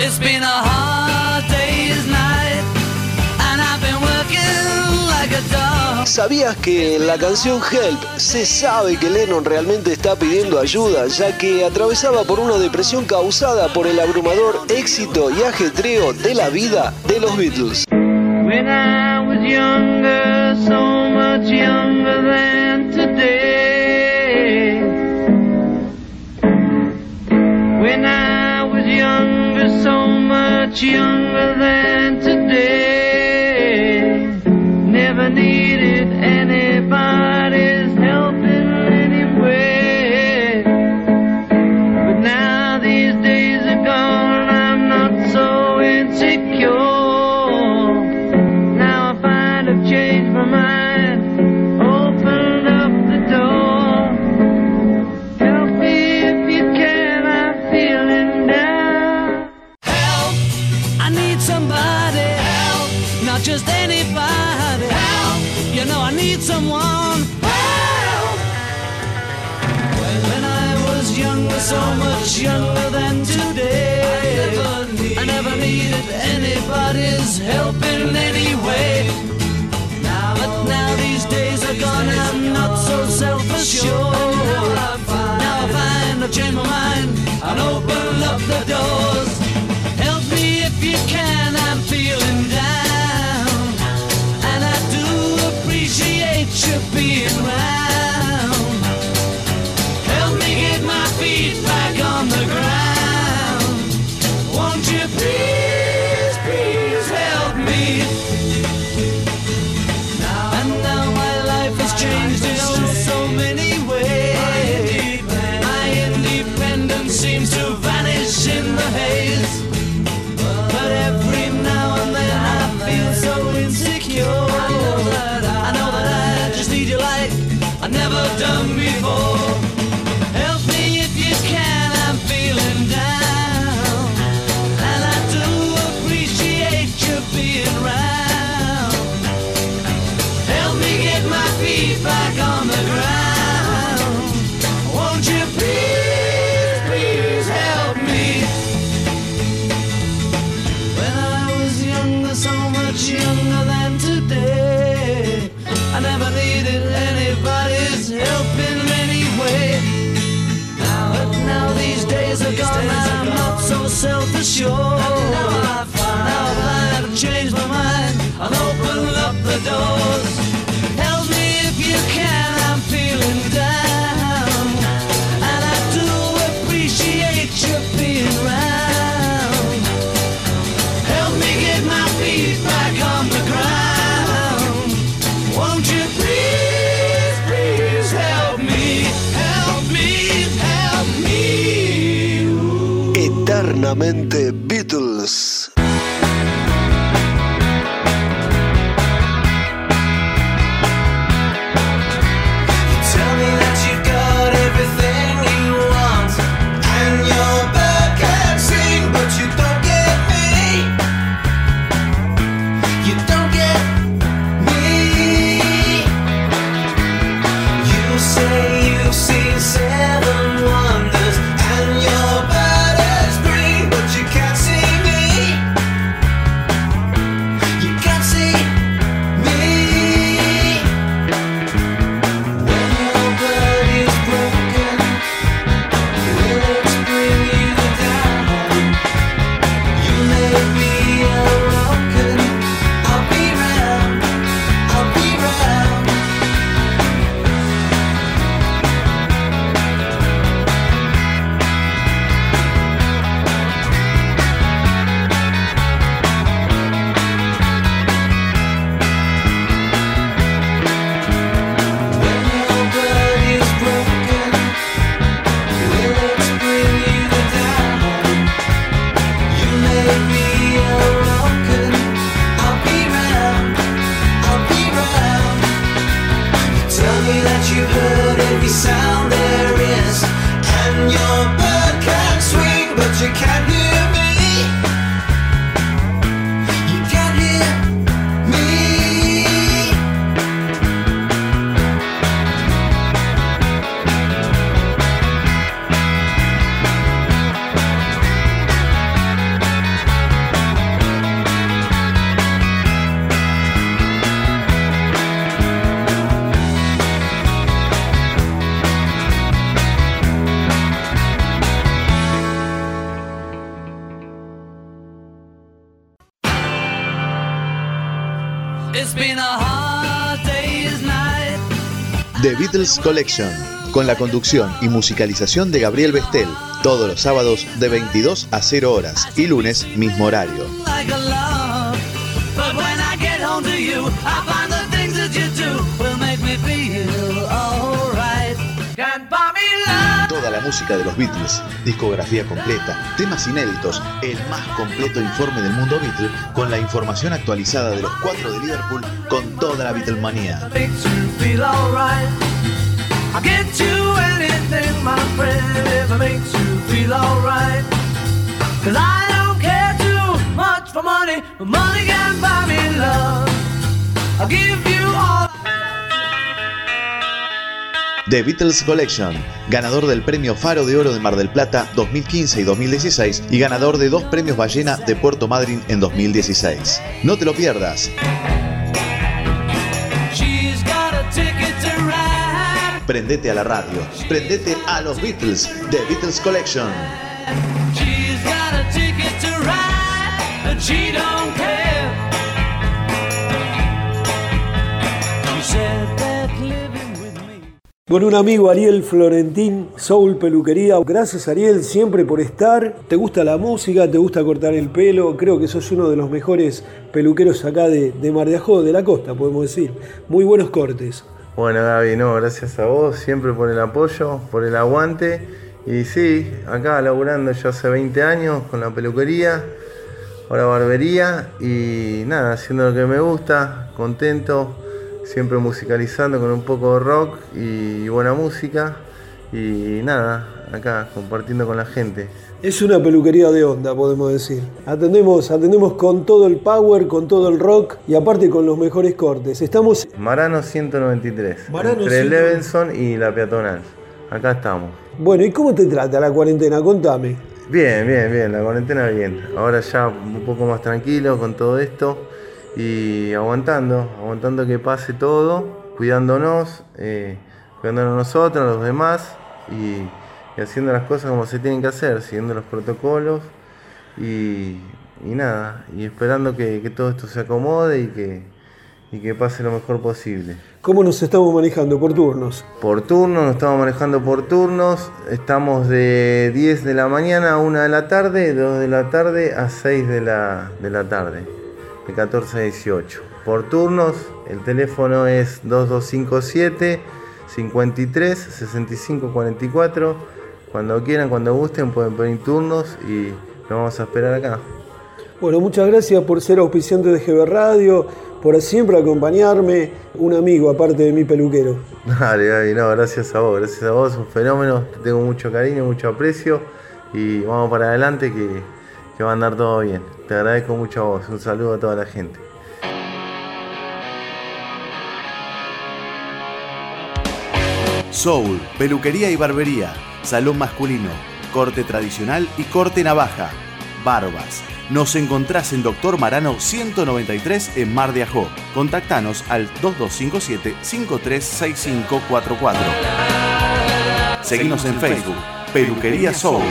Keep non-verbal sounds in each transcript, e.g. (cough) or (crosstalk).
It's been a hard day's night dog. ¿Sabías que en la canción Help se sabe que Lennon realmente está pidiendo ayuda, ya que atravesaba por una depresión causada por el abrumador éxito y ajetreo de la vida de los Beatles? so much younger than today. so much younger than today. I never, needed anybody's help in any way. But now these days are gone, I'm not so self-assured. Now I find I've changed my mind and opened up the doors. Beatles Collection, con la conducción y musicalización de Gabriel Bestel, todos los sábados de 22 a 0 horas y lunes mismo horario. Toda la música de los Beatles, discografía completa, temas inéditos, el más completo informe del mundo Beatle, con la información actualizada de los cuatro de Liverpool con toda la Beatlemanía. I'll get you anything, my friend, if it makes you feel alright. Cause I don't care too much for money, but money me love. I'll give you all. The Beatles Collection, ganador del premio Faro de Oro de Mar del Plata 2015 y 2016 y ganador de dos premios Ballena de Puerto Madryn en 2016. No te lo pierdas. Prendete a la radio, prendete a los Beatles, The Beatles Collection. She's got a ticket to ride, but she don't care. She said that living with me. Con un amigo Ariel Florentín, Soul Peluquería. Gracias Ariel siempre por estar. ¿Te gusta la música? ¿Te gusta cortar el pelo? Creo que sos uno de los mejores peluqueros acá de, de Mar de Ajó, de la costa, podemos decir. Muy buenos cortes. Bueno, Gaby, no, gracias a vos siempre por el apoyo, por el aguante. Y sí, acá laburando yo hace 20 años con la peluquería, ahora barbería y nada, haciendo lo que me gusta, contento, siempre musicalizando con un poco de rock y buena música. Y nada, acá compartiendo con la gente. Es una peluquería de onda, podemos decir. Atendemos, atendemos con todo el power, con todo el rock y aparte con los mejores cortes. Estamos Marano 193, Marano entre 193. Levenson y la peatonal. Acá estamos. Bueno, ¿y cómo te trata la cuarentena? Contame. Bien, bien, bien, la cuarentena bien. Ahora ya un poco más tranquilo con todo esto y aguantando, aguantando que pase todo, cuidándonos, eh, cuidándonos nosotros, los demás y, y haciendo las cosas como se tienen que hacer, siguiendo los protocolos y, y nada, y esperando que, que todo esto se acomode y que, y que pase lo mejor posible. ¿Cómo nos estamos manejando por turnos? Por turnos, nos estamos manejando por turnos. Estamos de 10 de la mañana a 1 de la tarde, 2 de la tarde a 6 de la, de la tarde, de 14 a 18. Por turnos, el teléfono es 2257 53 65 44. Cuando quieran, cuando gusten, pueden pedir turnos y nos vamos a esperar acá. Bueno, muchas gracias por ser auspiciante de GB Radio, por siempre acompañarme, un amigo aparte de mi peluquero. Dale, Gaby, no, gracias a vos, gracias a vos, un fenómeno, te tengo mucho cariño, mucho aprecio y vamos para adelante que, que va a andar todo bien. Te agradezco mucho a vos, un saludo a toda la gente. Soul, peluquería y barbería, salón masculino, corte tradicional y corte navaja, barbas. Nos encontrás en Doctor Marano 193 en Mar de Ajó. Contactanos al 2257-536544. Seguimos en Facebook, Peluquería Soul.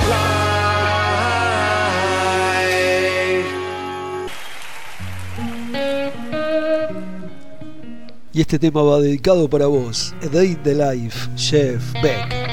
Y este tema va dedicado para vos, A Day in the Life, Chef Beck.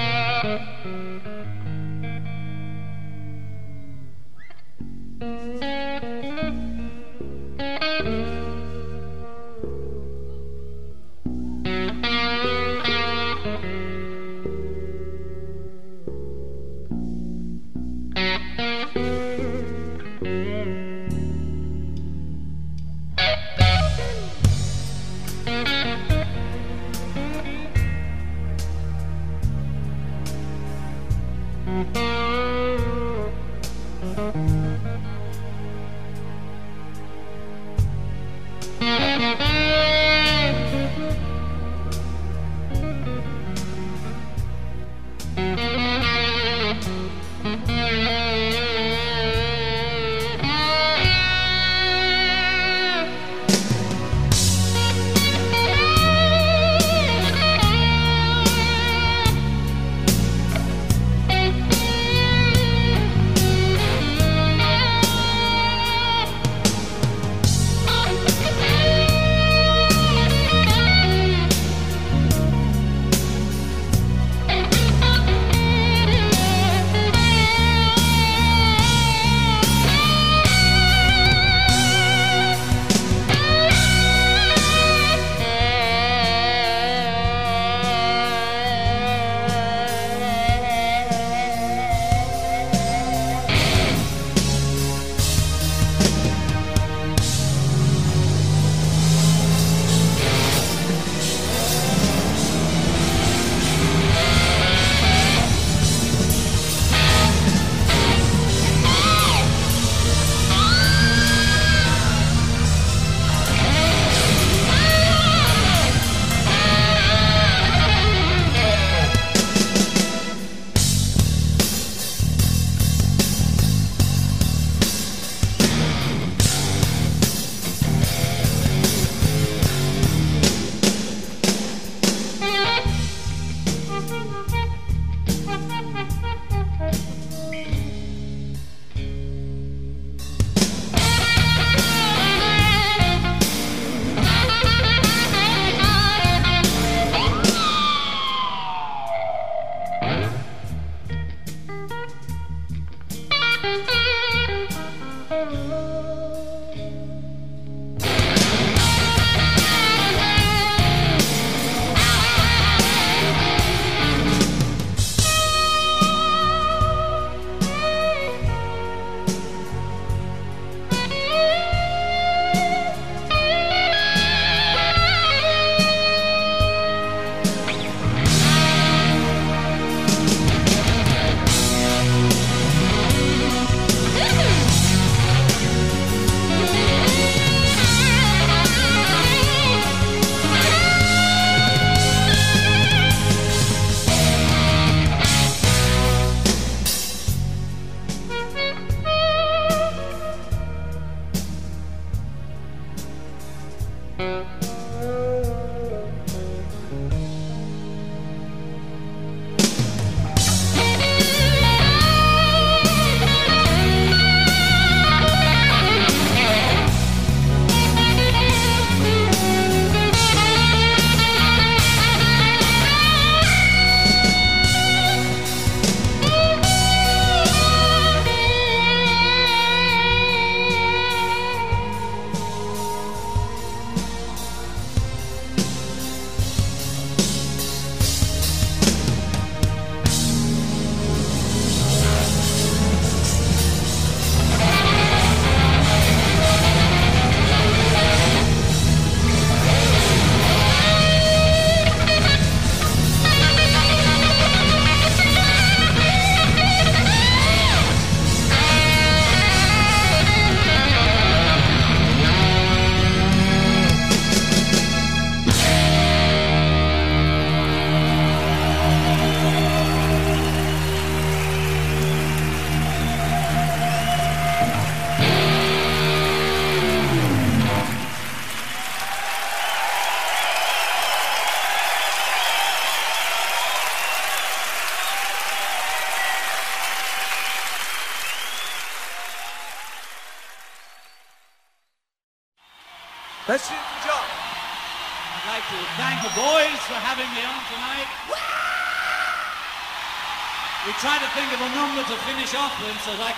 Off with so that I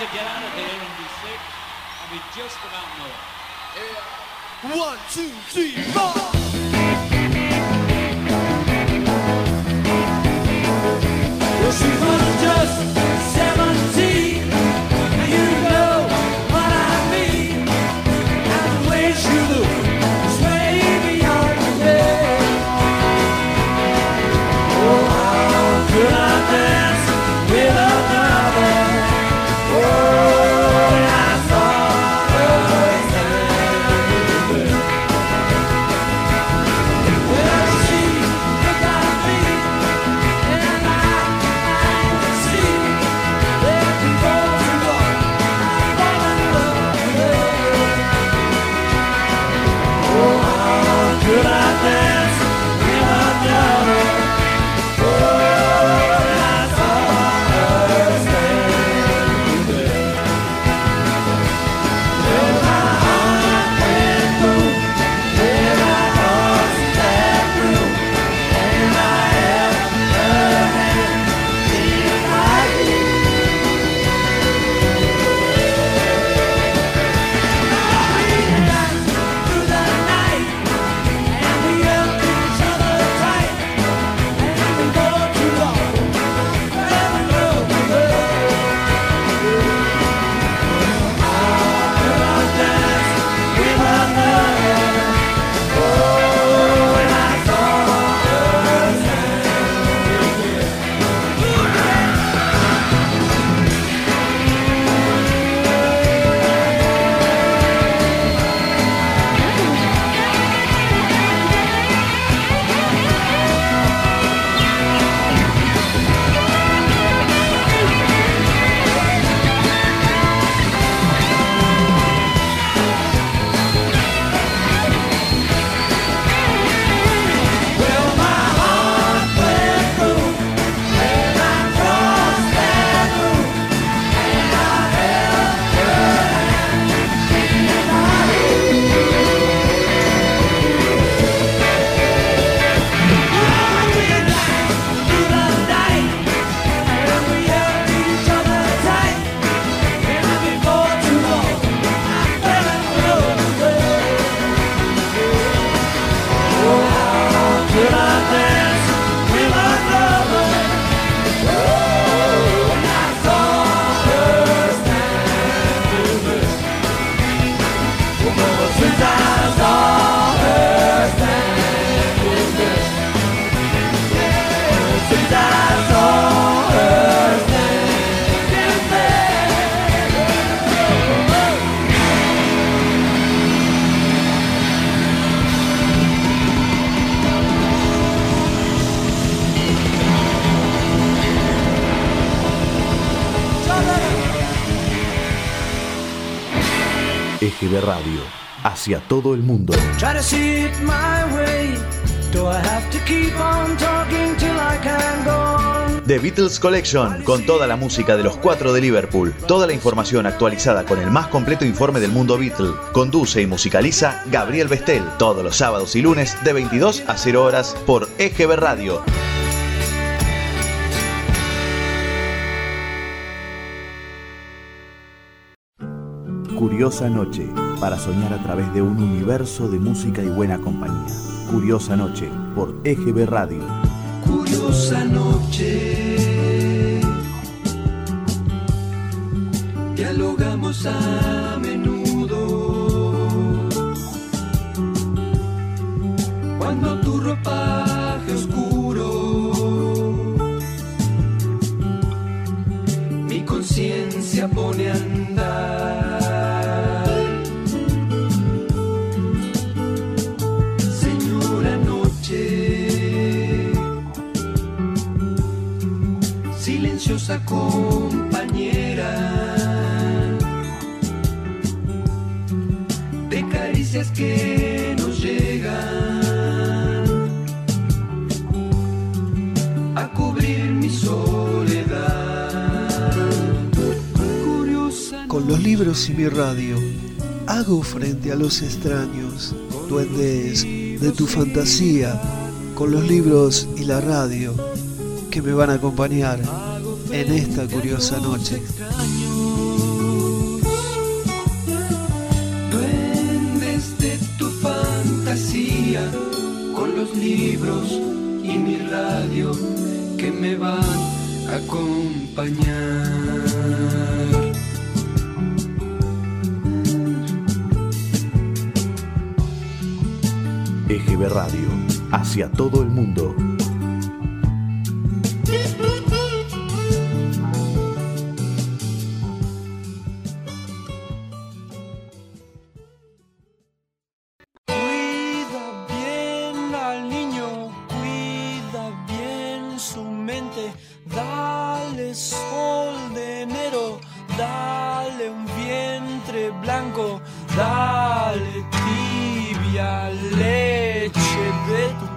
I can go on? The Beatles Collection, con toda la música de los cuatro de Liverpool. Toda la información actualizada con el más completo informe del mundo Beatle. Conduce y musicaliza Gabriel Bestel, todos los sábados y lunes de 22 a 0 horas por EGB Radio. Curiosa Noche, para soñar a través de un universo de música y buena compañía. Curiosa Noche, por EGB Radio. Curiosa noche. Dialogamos a menudo. Cuando tu ropaje oscuro. Mi conciencia pone a Silenciosa compañera de caricias que nos llegan a cubrir mi soledad. Curiosa Con los libros y mi radio, hago frente a los extraños. duendes de tu fantasía, con los libros y la radio que me van a acompañar en esta curiosa noche. Duendes de tu fantasía, con los libros y mi radio que me van a acompañar. EGB Radio, hacia todo el mundo.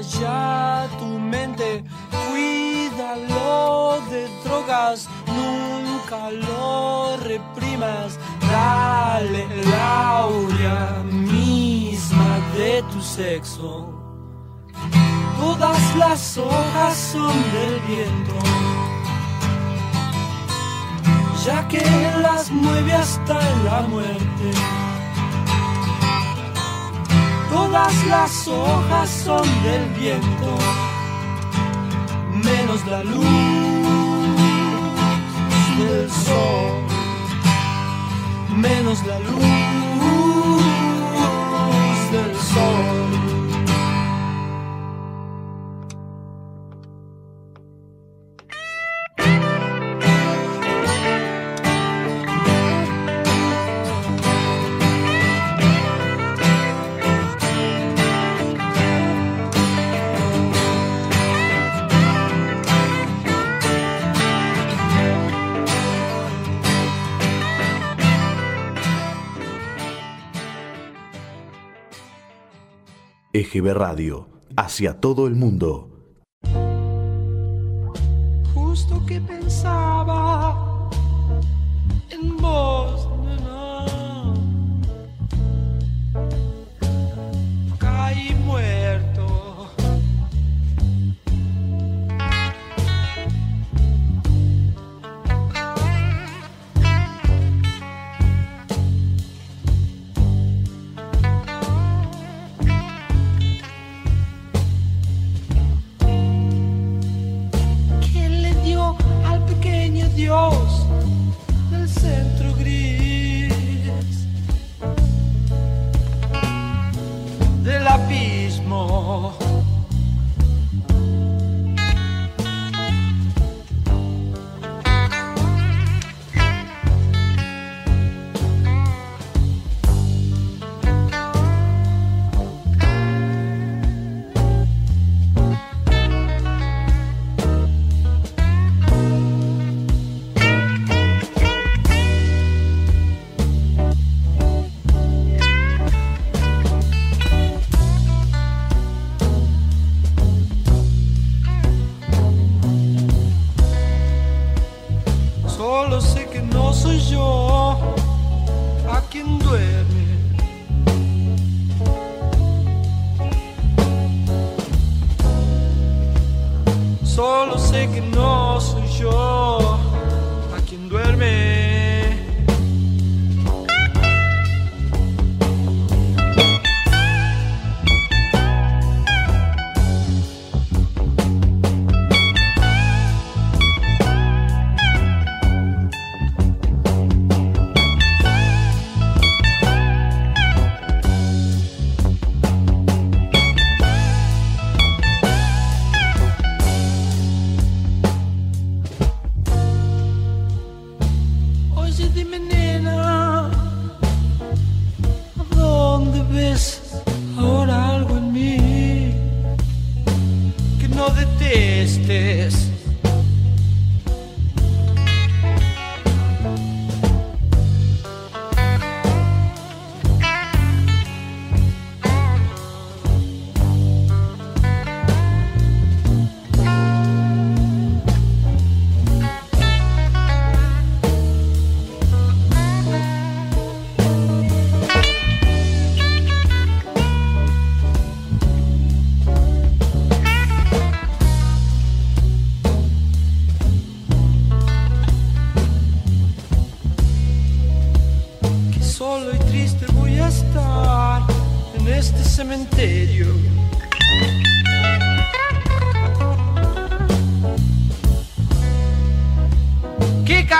ya tu mente, cuídalo de drogas, nunca lo reprimas, dale la aurea misma de tu sexo. Todas las hojas son del viento, ya que las mueve hasta la muerte. Todas las hojas son del viento, menos la luz del sol, menos la luz del sol. EGB Radio, hacia todo el mundo. Justo que pensaba en vos, pequeño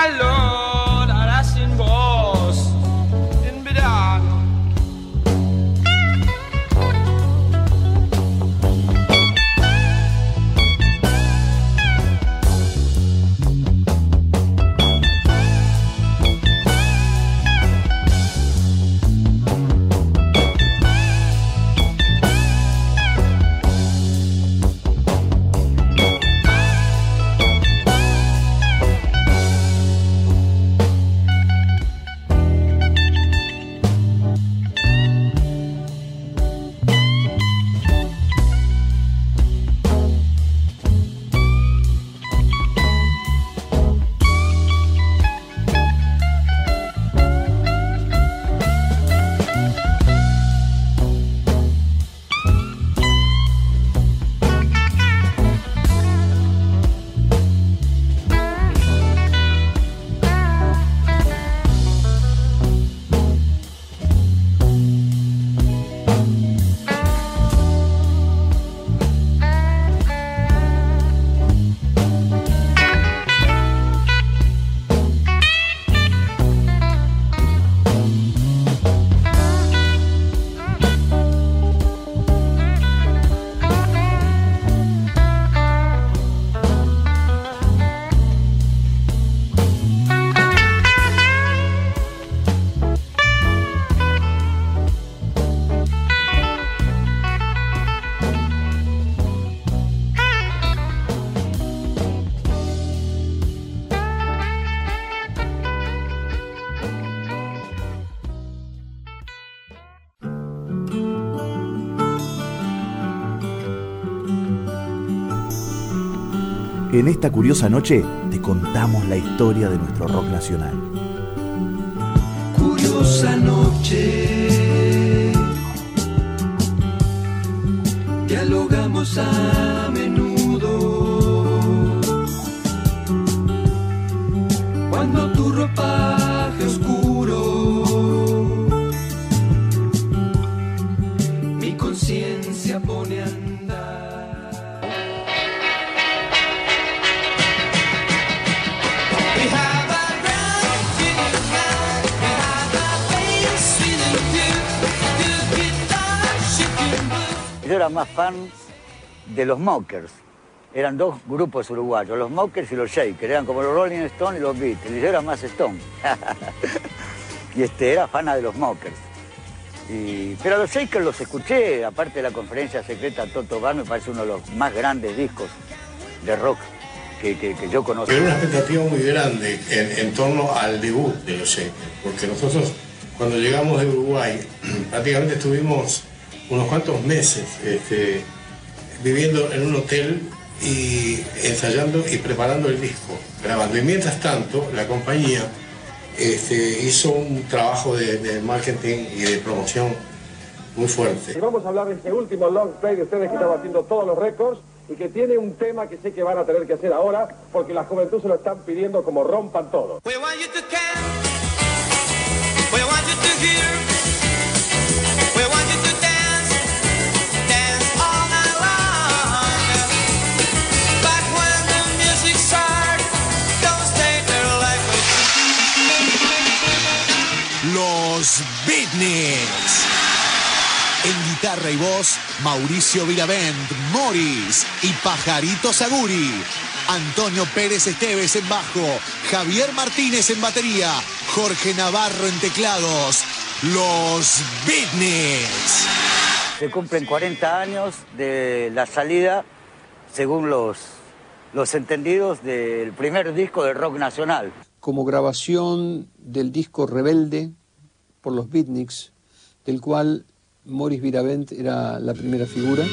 calor En esta curiosa noche te contamos la historia de nuestro rock nacional. Curiosa noche. Dialogamos a menudo. Era más fan de los Mockers. Eran dos grupos uruguayos, los Mockers y los Shakers. Eran como los Rolling Stones y los Beatles. Y yo era más Stone. (laughs) y este, era fana de los Mockers. Pero a los Shakers los escuché, aparte de la conferencia secreta Toto Bar, me parece uno de los más grandes discos de rock que yo conozco. Pero una expectativa muy grande en, en torno al debut de los Shakers, porque nosotros cuando llegamos de Uruguay (clears throat) prácticamente estuvimos unos cuantos meses este, viviendo en un hotel y ensayando y preparando el disco, grabando. Y mientras tanto, la compañía este, hizo un trabajo de, de marketing y de promoción muy fuerte. Y vamos a hablar de este último long play de ustedes que están haciendo todos los récords y que tiene un tema que sé que van a tener que hacer ahora porque la juventud se lo están pidiendo como rompan todo. We want Los Beatniks. En guitarra y voz, Mauricio Viravent, Morris y Pajarito Saguri. Antonio Pérez Esteves en bajo, Javier Martínez en batería, Jorge Navarro en teclados. Los Beatniks. Se cumplen 40 años de la salida según los, los entendidos del primer disco del rock nacional. como grabación del disco Rebelde por los Beatniks, del cual Morris Viravent era la primera figura.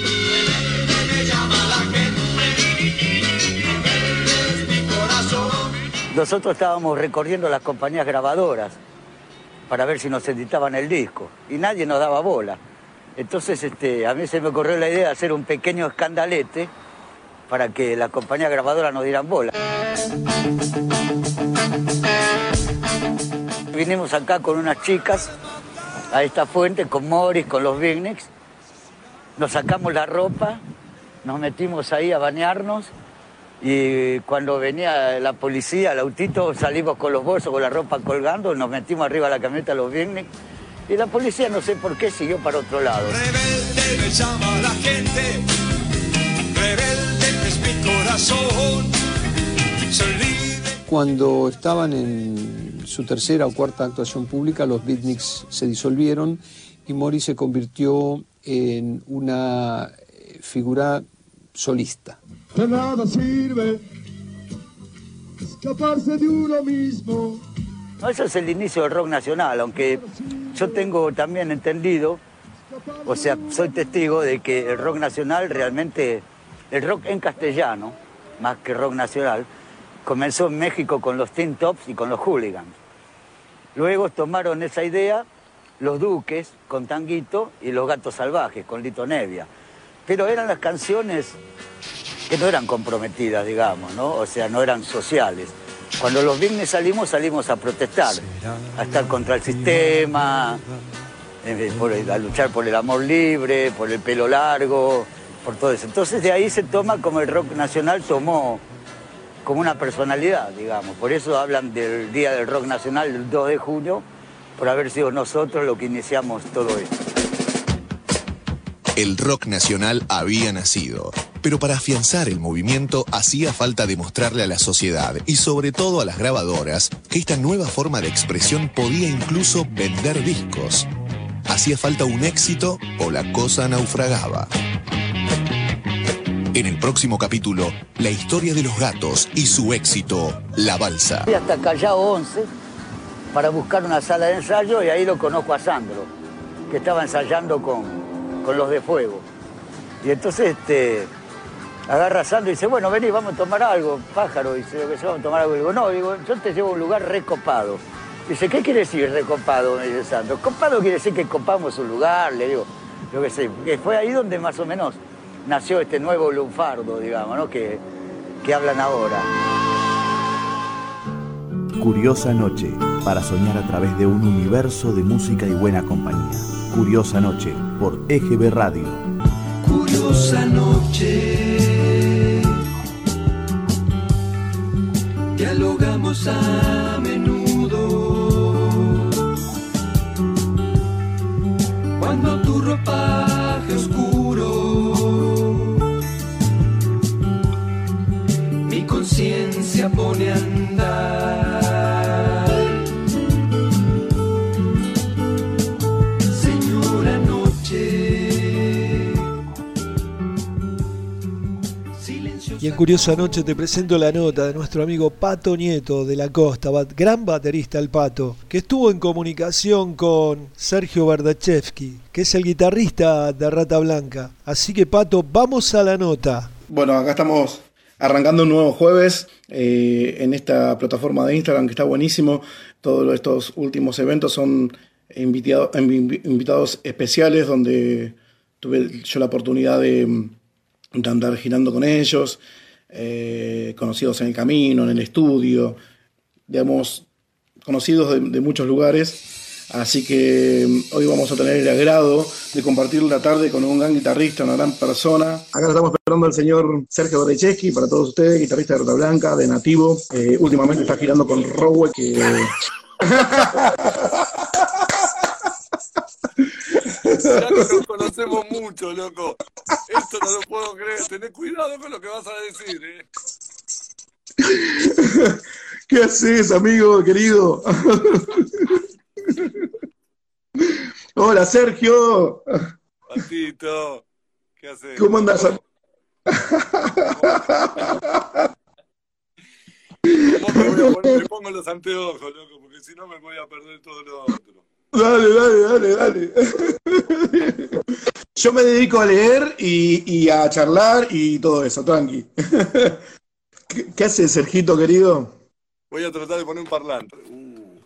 Nosotros estábamos recorriendo las compañías grabadoras para ver si nos editaban el disco y nadie nos daba bola. Entonces este, a mí se me ocurrió la idea de hacer un pequeño escandalete para que las compañías grabadoras nos dieran bola. Vinimos acá con unas chicas a esta fuente, con Morris, con los Beatniks. Nos sacamos la ropa, nos metimos ahí a bañarnos y cuando venía la policía, el autito, salimos con los bolsos, con la ropa colgando, nos metimos arriba de la camioneta los Beatniks y la policía no sé por qué siguió para otro lado. Rebelde me llama la gente, rebelde es mi corazón. Soy libre. Cuando estaban en su tercera o cuarta actuación pública, los Beatniks se disolvieron y Morris se convirtió en una eh, figura solista. De nada sirve escaparse de uno mismo. No, eso es el inicio del rock nacional, aunque yo tengo también entendido, o sea, soy testigo de que el rock nacional realmente, el rock en castellano, más que rock nacional, comenzó en México con los Teen Tops y con los Hooligans. Luego tomaron esa idea los Duques con Tanguito y los Gatos Salvajes con Lito Nevia. Pero eran las canciones que no eran comprometidas, digamos, ¿no? O sea, no eran sociales. Cuando los Beatles salimos, salimos a protestar, a estar contra el sistema, a luchar por el amor libre, por el pelo largo, por todo eso. Entonces de ahí se toma como el rock nacional tomó como una personalidad, digamos. Por eso hablan del Día del Rock Nacional, el 2 de junio, por haber sido nosotros los que iniciamos todo esto. El rock nacional había nacido, pero para afianzar el movimiento hacía falta demostrarle a la sociedad y sobre todo a las grabadoras que esta nueva forma de expresión podía incluso vender discos. Hacía falta un éxito o la cosa naufragaba. En el próximo capítulo, la historia de los gatos y su éxito, La Balsa. Fui hasta Callao 11 para buscar una sala de ensayo y ahí lo conozco a Sandro, que estaba ensayando con, con los de fuego. Y entonces este, agarra a Sandro y dice, bueno, vení, vamos a tomar algo, pájaro. Y dice, "¿Lo que sea, vamos a tomar algo. Y digo, no, digo, yo te llevo a un lugar recopado. Dice, ¿qué quiere decir recopado? Me dice Sandro. Copado quiere decir que copamos un lugar, le digo, yo qué sé. Que fue ahí donde más o menos nació este nuevo lunfardo, digamos, ¿no? Que, que hablan ahora. Curiosa Noche, para soñar a través de un universo de música y buena compañía. Curiosa Noche, por EGB Radio. Curiosa noche. Dialogamos a menudo. Curiosa Noche te presento la nota de nuestro amigo Pato Nieto de la Costa, gran baterista el Pato, que estuvo en comunicación con Sergio Bardachevsky, que es el guitarrista de Rata Blanca. Así que Pato, vamos a la nota. Bueno, acá estamos arrancando un nuevo jueves eh, en esta plataforma de Instagram que está buenísimo. Todos estos últimos eventos son invitado- invi- invitados especiales donde tuve yo la oportunidad de andar girando con ellos, eh, conocidos en el camino, en el estudio, digamos, conocidos de, de muchos lugares. Así que mm, hoy vamos a tener el agrado de compartir la tarde con un gran guitarrista, una gran persona. Acá estamos esperando al señor Sergio Berecheski, para todos ustedes, guitarrista de Rota Blanca, de Nativo. Eh, últimamente está girando con Rowe, que... (laughs) Conocemos mucho, loco. Esto no lo puedo creer. Tenés cuidado con lo que vas a decir, ¿eh? (laughs) ¿Qué haces, amigo querido? (laughs) Hola, Sergio. Patito, ¿qué haces? ¿Cómo andas? (laughs) Me pongo los anteojos, loco, porque si no me voy a perder todo lo otro. Dale, dale, dale, dale. (laughs) Yo me dedico a leer y, y a charlar y todo eso, tranqui. (laughs) ¿Qué, qué haces, Sergito, querido? Voy a tratar de poner un parlante. Uh.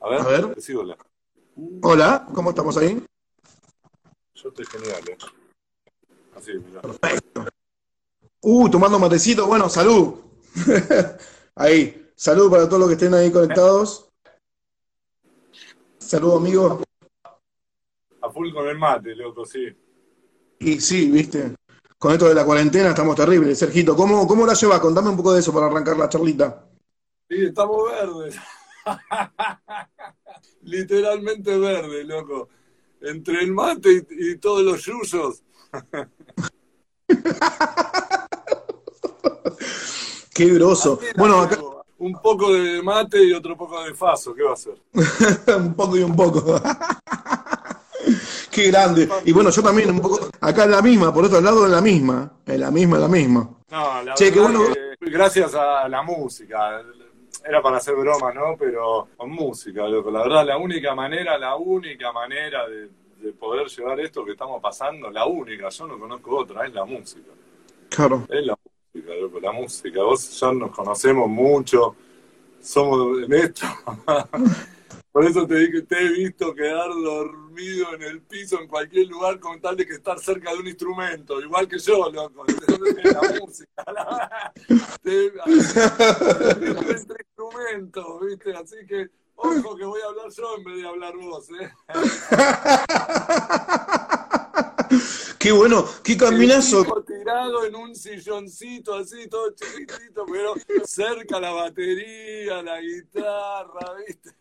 A ver, A ver. decí hola. Hola, ¿cómo estamos ahí? Yo estoy genial, eh. Así, mirá. Uh, tomando matecito, bueno, salud. (laughs) ahí, salud para todos los que estén ahí conectados. Salud, amigo. A full con el mate, loco, sí. Y sí, viste, con esto de la cuarentena estamos terribles. Sergito, ¿cómo, cómo la llevas? Contame un poco de eso para arrancar la charlita. Sí, estamos verdes. (laughs) Literalmente verde, loco. Entre el mate y, y todos los yuyos. (laughs) Qué groso. Bueno, acá Un poco de mate y otro poco de faso, ¿qué va a ser? (laughs) un poco y un poco. (laughs) Qué grande. Y bueno, yo también un poco. Acá en la misma, por otro lado en la misma. En la misma, en la misma. No, la Che, verdad bueno. que gracias a la música. Era para hacer broma, ¿no? Pero con música, loco. La verdad, la única manera, la única manera de, de poder llevar esto que estamos pasando, la única, yo no conozco otra, es la música. Claro. Es la la música. Vos ya nos conocemos mucho, somos en esto. (laughs) Por eso te, di- te he visto quedar dormido en el piso en cualquier lugar con tal de que estar cerca de un instrumento, igual que yo, loco. (laughs) La música. la- (laughs) te- entre instrumentos, ¿viste? Así que, ojo que voy a hablar yo en vez de hablar vos, ¿eh? Qué bueno, qué caminazo. Tirado en un silloncito así, todo chiquitito, pero cerca la batería, la guitarra, ¿viste?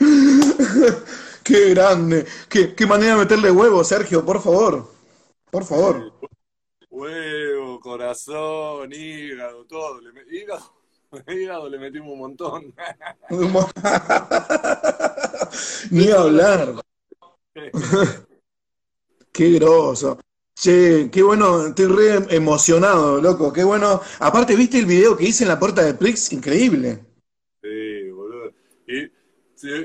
(laughs) Qué grande. Qué, qué manera de meterle huevo, Sergio, por favor. Por favor. Huevo, corazón, hígado, todo. Hígado, (laughs) hígado le metimos un montón. (laughs) Ni hablar. Qué groso. Che, qué bueno, estoy re emocionado, loco. Qué bueno. Aparte, ¿viste el video que hice en la puerta de Prix? Increíble. Sí, boludo. Y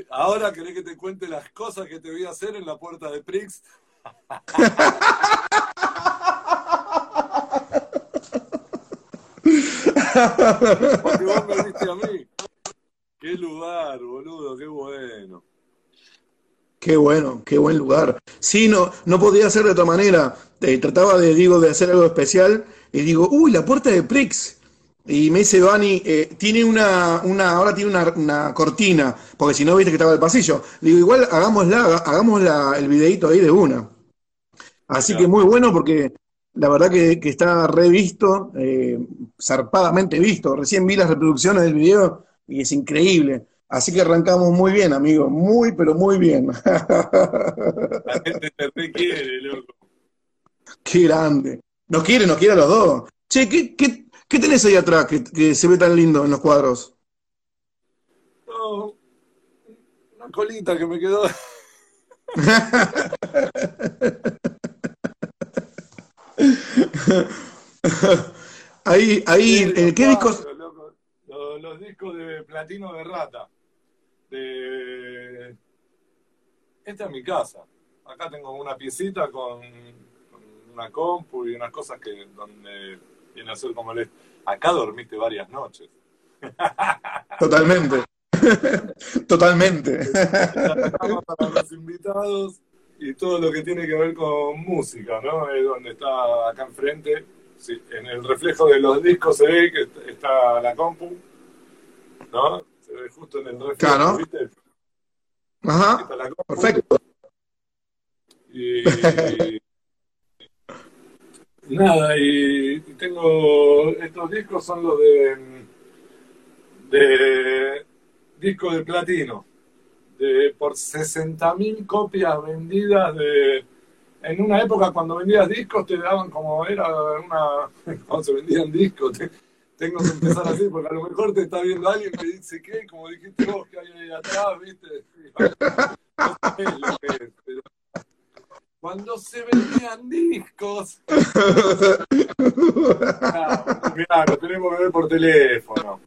ahora querés que te cuente las cosas que te voy a hacer en la puerta de Prix. (laughs) Porque vos me viste a mí. Qué lugar, boludo, qué bueno. Qué bueno, qué buen lugar. Sí, no, no podía ser de otra manera. Eh, trataba de, digo, de hacer algo especial y digo, uy, la puerta de Prix. Y me dice Vani, eh, tiene una, una, ahora tiene una, una cortina, porque si no viste que estaba el pasillo. Le digo, igual hagámosla, haga- hagamos la, el videito ahí de una. Así que muy bueno porque la verdad que, que está revisto, eh, zarpadamente visto. Recién vi las reproducciones del video y es increíble. Así que arrancamos muy bien, amigo. Muy, pero muy bien. La gente te requiere, loco. Qué grande. Nos quiere, nos quiere a los dos. Che, ¿qué, qué, qué tenés ahí atrás que, que se ve tan lindo en los cuadros? No, una colita que me quedó. (laughs) ahí, ahí, ¿qué discos? los discos de platino de rata. De... Esta es mi casa. Acá tengo una piecita con, con una compu y unas cosas que donde viene a ser como el... Acá dormiste varias noches. (laughs) Totalmente. (laughs) Totalmente. Para los invitados y todo lo que tiene que ver con música, ¿no? Es donde está acá enfrente. Sí, en el reflejo de los discos se ve que está la compu, ¿no? Justo en el reflejo, Claro. ¿viste? Ajá. Perfecto. Y, (laughs) nada, y, y tengo estos discos son los de de disco de platino, de por 60.000 copias vendidas de en una época cuando vendías discos te daban como era una (laughs) cuando se vendían discos te- tengo que empezar así porque a lo mejor te está viendo alguien que dice ¿qué? como dijiste vos que hay ahí atrás viste Y, no sé lo que es, pero- cuando se vendían discos. Mirá, lo tenemos que ver por teléfono.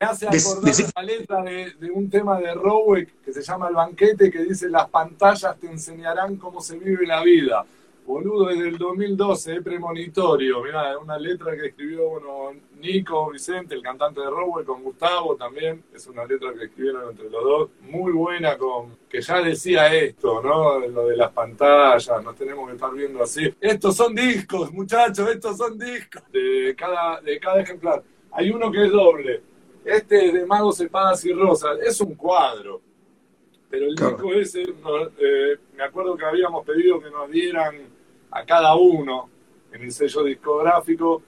Me hace Des- acordar deci- la letra de, de un tema de Roweck que se llama El banquete, que dice: Las pantallas te enseñarán cómo se vive la vida. Boludo, desde el 2012, es premonitorio. Mirá, una letra que escribió bueno, Nico Vicente, el cantante de Roweck, con Gustavo también. Es una letra que escribieron entre los dos. Muy buena, con que ya decía esto, ¿no? Lo de las pantallas, nos tenemos que estar viendo así. Estos son discos, muchachos, estos son discos. De cada, de cada ejemplar. Hay uno que es doble. Este es de Magos, Espadas y Rosas. Es un cuadro. Pero el Claro. disco ese, eh, me acuerdo que habíamos pedido que nos dieran a cada uno en el sello discográfico,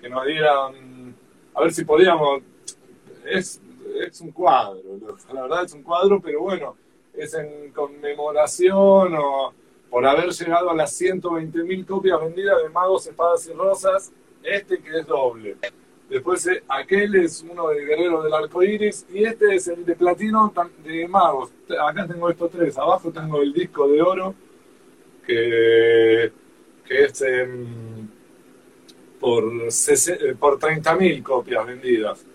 que nos dieran, a ver si podíamos, es, es un cuadro, la verdad es un cuadro, pero bueno, es en conmemoración o por haber llegado a las 120.000 copias vendidas de Magos, Espadas y Rosas, este que es doble. Después eh, aquel es uno de Guerrero del Arco Iris y este es el de platino de Magos. Acá tengo estos tres. Abajo tengo el disco de oro que, que es em, por, eh, por 30.000 copias vendidas.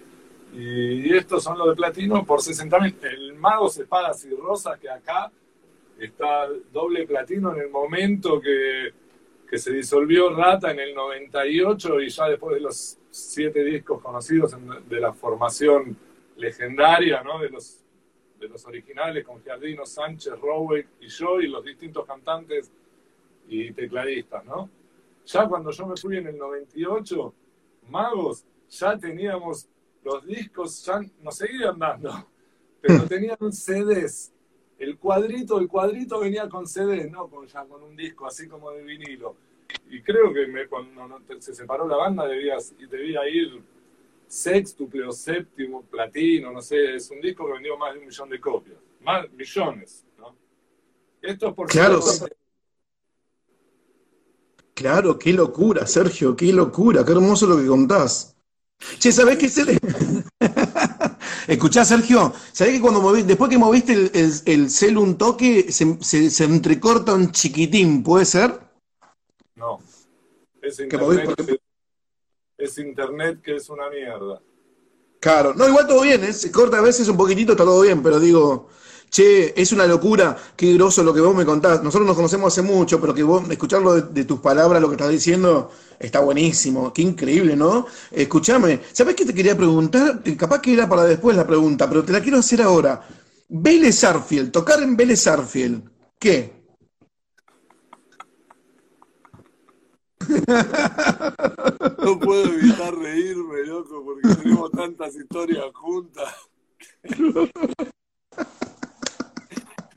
Y estos son los de platino por 60.000. El Magos, Espadas y Rosas que acá está doble platino en el momento que, que se disolvió Rata en el 98 y ya después de los siete discos conocidos de la formación legendaria, ¿no? De los, de los originales con Giardino, Sánchez, Roweck y yo y los distintos cantantes y tecladistas, ¿no? Ya cuando yo me fui en el 98, Magos, ya teníamos los discos, ya nos seguían dando, (laughs) pero tenían CDs. El cuadrito, el cuadrito venía con CD, no con, ya con un disco así como de vinilo. Y creo que me- cuando no- se separó la banda debía, debía ir sextuple o séptimo, platino, no sé, es un disco que vendió más de un millón de copias. Más millones, ¿no? Esto es por Claro, Claro, qué locura, Sergio, qué locura, qué hermoso lo que contás. Che, ¿sabés qué? Se... (laughs) Escuchá, Sergio, ¿sabés que cuando moví, después que moviste el, el, el celu un toque, se, se, se entrecorta un chiquitín, ¿puede ser? No. Es internet, es internet que es una mierda. Claro, no, igual todo bien, ¿eh? se corta a veces un poquitito, está todo bien, pero digo, che, es una locura, qué groso lo que vos me contás. Nosotros nos conocemos hace mucho, pero que vos, escucharlo de, de tus palabras, lo que estás diciendo, está buenísimo, qué increíble, ¿no? Escúchame, ¿sabés qué te quería preguntar? Eh, Capaz que era para después la pregunta, pero te la quiero hacer ahora. Vélez Arfield, tocar en Vélez Arfield, ¿qué? (laughs) No puedo evitar reírme, loco, porque tenemos tantas historias juntas. (laughs)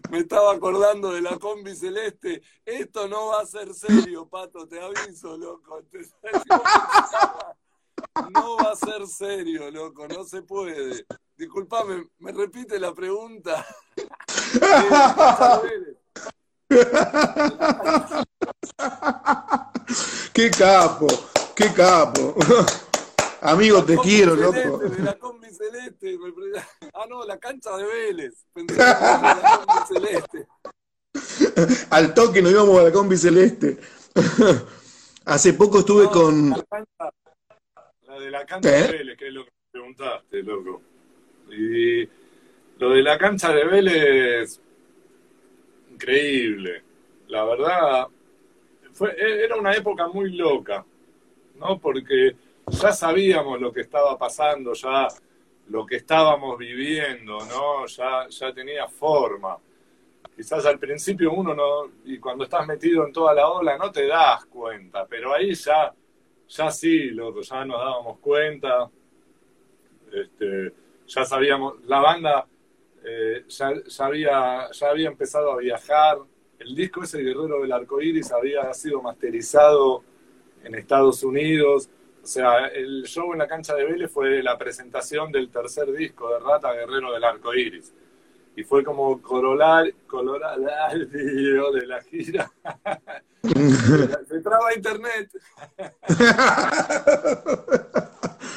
(laughs) Me estaba acordando de la combi celeste. Esto no va a ser serio, Pato, te aviso, loco. (laughs) No va a ser serio, loco, no se puede. Disculpame, ¿me repite la pregunta? (laughs) Qué capo, qué capo. Amigo, te quiero, loco. Celeste, de la combi celeste. (laughs) Ah, no, la cancha de Vélez. Pensé que la combi celeste. (laughs) Al toque nos íbamos a la combi celeste. (laughs) Hace poco estuve con. La cancha- La de la cancha ¿Qué? de Vélez, que es lo que me preguntaste, loco. Y lo de la cancha de Vélez, increíble. La verdad, fue, e, era una época muy loca, ¿no? Porque ya sabíamos lo que estaba pasando, ya lo que estábamos viviendo, ¿no? Ya, ya tenía forma. Quizás al principio uno no, y cuando estás metido en toda la ola no te das cuenta, pero ahí ya, ya sí, loco, ya nos dábamos cuenta, este, ya sabíamos, la banda eh, ya, ya había, ya había empezado a viajar, el disco ese Guerrero del Arco Iris había sido masterizado en Estados Unidos, sea, el show en la cancha de Vélez fue la presentación del tercer disco de Rata Guerrero del Arco Iris. Y fue como corolar, corolario (laughs) de la gira. (laughs) Se traba internet. (laughs)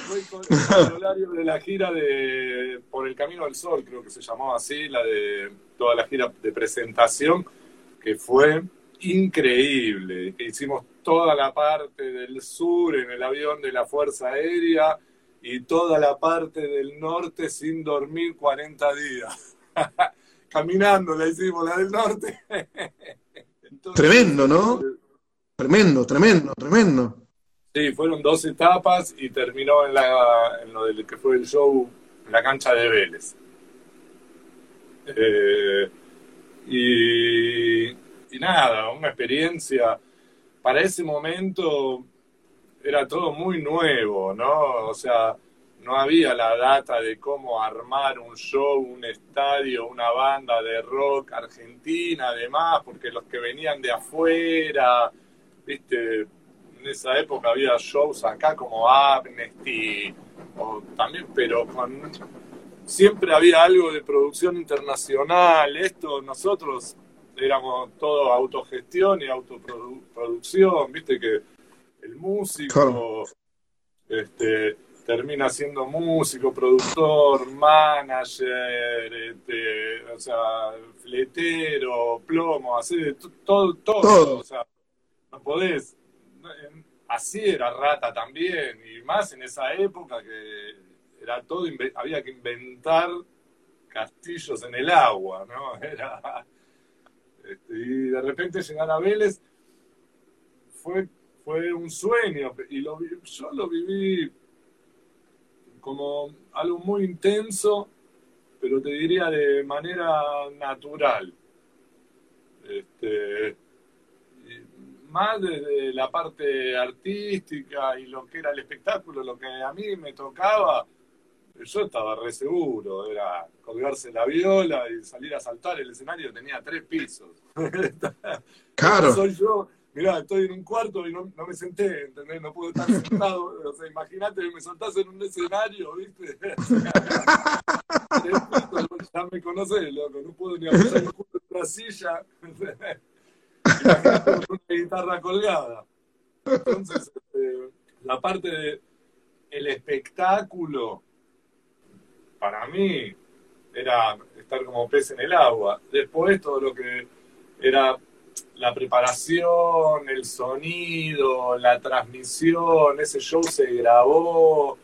Fue con- el corolario de la gira de Por el Camino al Sol, creo que se llamaba así, la de toda la gira de presentación. que fue increíble. Hicimos toda la parte del sur en el avión de la Fuerza Aérea y toda la parte del norte sin dormir 40 días. (laughs) Caminando la hicimos, la del norte. (laughs) Tremendo, ¿no? Tremendo, tremendo, tremendo. Sí, fueron dos etapas y terminó en, la, en lo del que fue el show en la cancha de Vélez. Eh, y, y nada, una experiencia. Para ese momento era todo muy nuevo, ¿no? O sea, no había la data de cómo armar un show, un estadio, una banda de rock argentina, además, porque los que venían de afuera, viste, en esa época había shows acá como Amnesty, o también, pero con siempre había algo de producción internacional. Esto nosotros éramos todo autogestión y autoproducción, viste que el músico este, termina siendo músico, productor, manager, este, o sea, fletero, plomo, así de t- todo, todo, Todo. o sea, no podés. Así era Rata también, y más en esa época que era todo, había que inventar castillos en el agua, ¿no? (laughs) Era, este, y de repente llegar a Vélez fue, fue un sueño, y lo, yo lo viví como algo muy intenso, pero te diría de manera natural. Este, más desde la parte artística y lo que era el espectáculo, lo que a mí me tocaba, yo estaba re seguro, era colgarse la viola y salir a saltar el escenario, tenía tres pisos. (laughs) Claro. Soy yo, mirá, estoy en un cuarto y no, no me senté, ¿entendés? No puedo estar sentado, (laughs) o sea, imagínate que me soltás en un escenario, ¿viste? (laughs) Ya me conocés, loco, no puedo ni apoyar el culo en una silla. Imagínate con una guitarra colgada. Entonces, eh, la parte de el espectáculo, para mí, era estar como pez en el agua. Después todo lo que era la preparación, el sonido, la transmisión, ese show se grabó,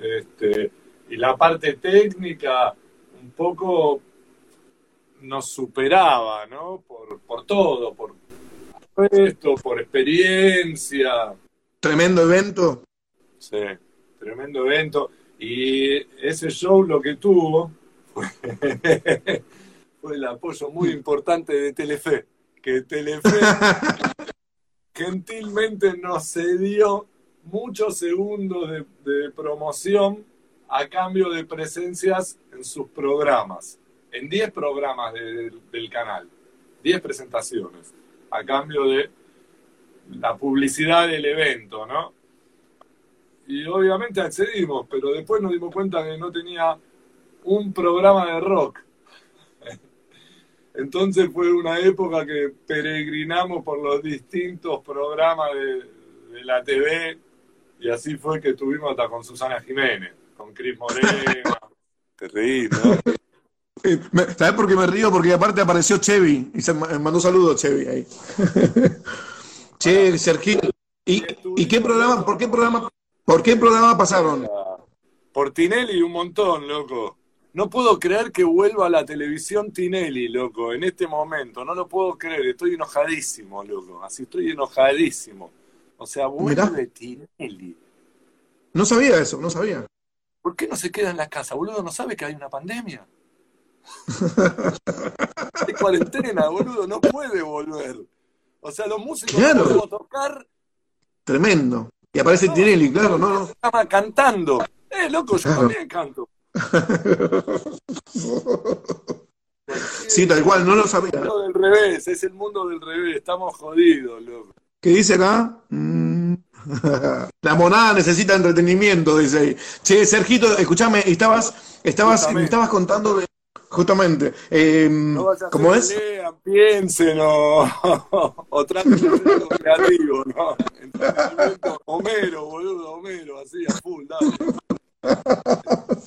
este, y la parte técnica un poco nos superaba, ¿no? Por, por todo, por esto, por experiencia. Tremendo evento. Sí, tremendo evento. Y ese show lo que tuvo (laughs) fue, el apoyo muy importante de Telefe, que Telefe (laughs) gentilmente nos cedió muchos segundos de, de promoción a cambio de presencias en sus programas, en 10 programas de- del canal, 10 presentaciones, a cambio de la publicidad del evento, ¿no? Y obviamente accedimos, pero después nos dimos cuenta que no tenía un programa de rock. Entonces fue una época que peregrinamos por los distintos programas de, de la TV y así fue que estuvimos hasta con Susana Jiménez, con Cris Morena. (laughs) Te reí, ¿no? Eh, me- ¿Sabes por qué me río? Porque aparte apareció Chevy y se ma- mandó saludos Chevy ahí. (laughs) che, Sergito, ¿y, y qué programa, por qué programa, por qué programa pasaron? Por Tinelli un montón, loco. No puedo creer que vuelva a la televisión Tinelli, loco, en este momento. No lo puedo creer. Estoy enojadísimo, loco. Así estoy enojadísimo. O sea, vuelve Tinelli. No sabía eso, no sabía. ¿Por qué no se queda en la casa, boludo? ¿No sabe que hay una pandemia? (laughs) Hay cuarentena, boludo. No puede volver. O sea, los músicos Claro. no podemos tocar Tremendo. Y aparece Tinelli, claro, no, no. estaba cantando. Eh, loco, yo Claro. también canto. Sí, tal cual, no lo sabía. El mundo del revés, es el mundo del revés. Estamos jodidos, loco. ¿Qué dice acá? Mm. (laughs) La monada necesita entretenimiento, dice ahí. Che, Sergito, escúchame, estabas, estabas, me estabas contando de. Justamente. eh, No vaya a ¿Cómo es? lean, piensen o, (laughs) o traten de hacer algo creativo, ¿no? Entretenimiento, Homero, boludo, Homero, así a full, dale. (laughs)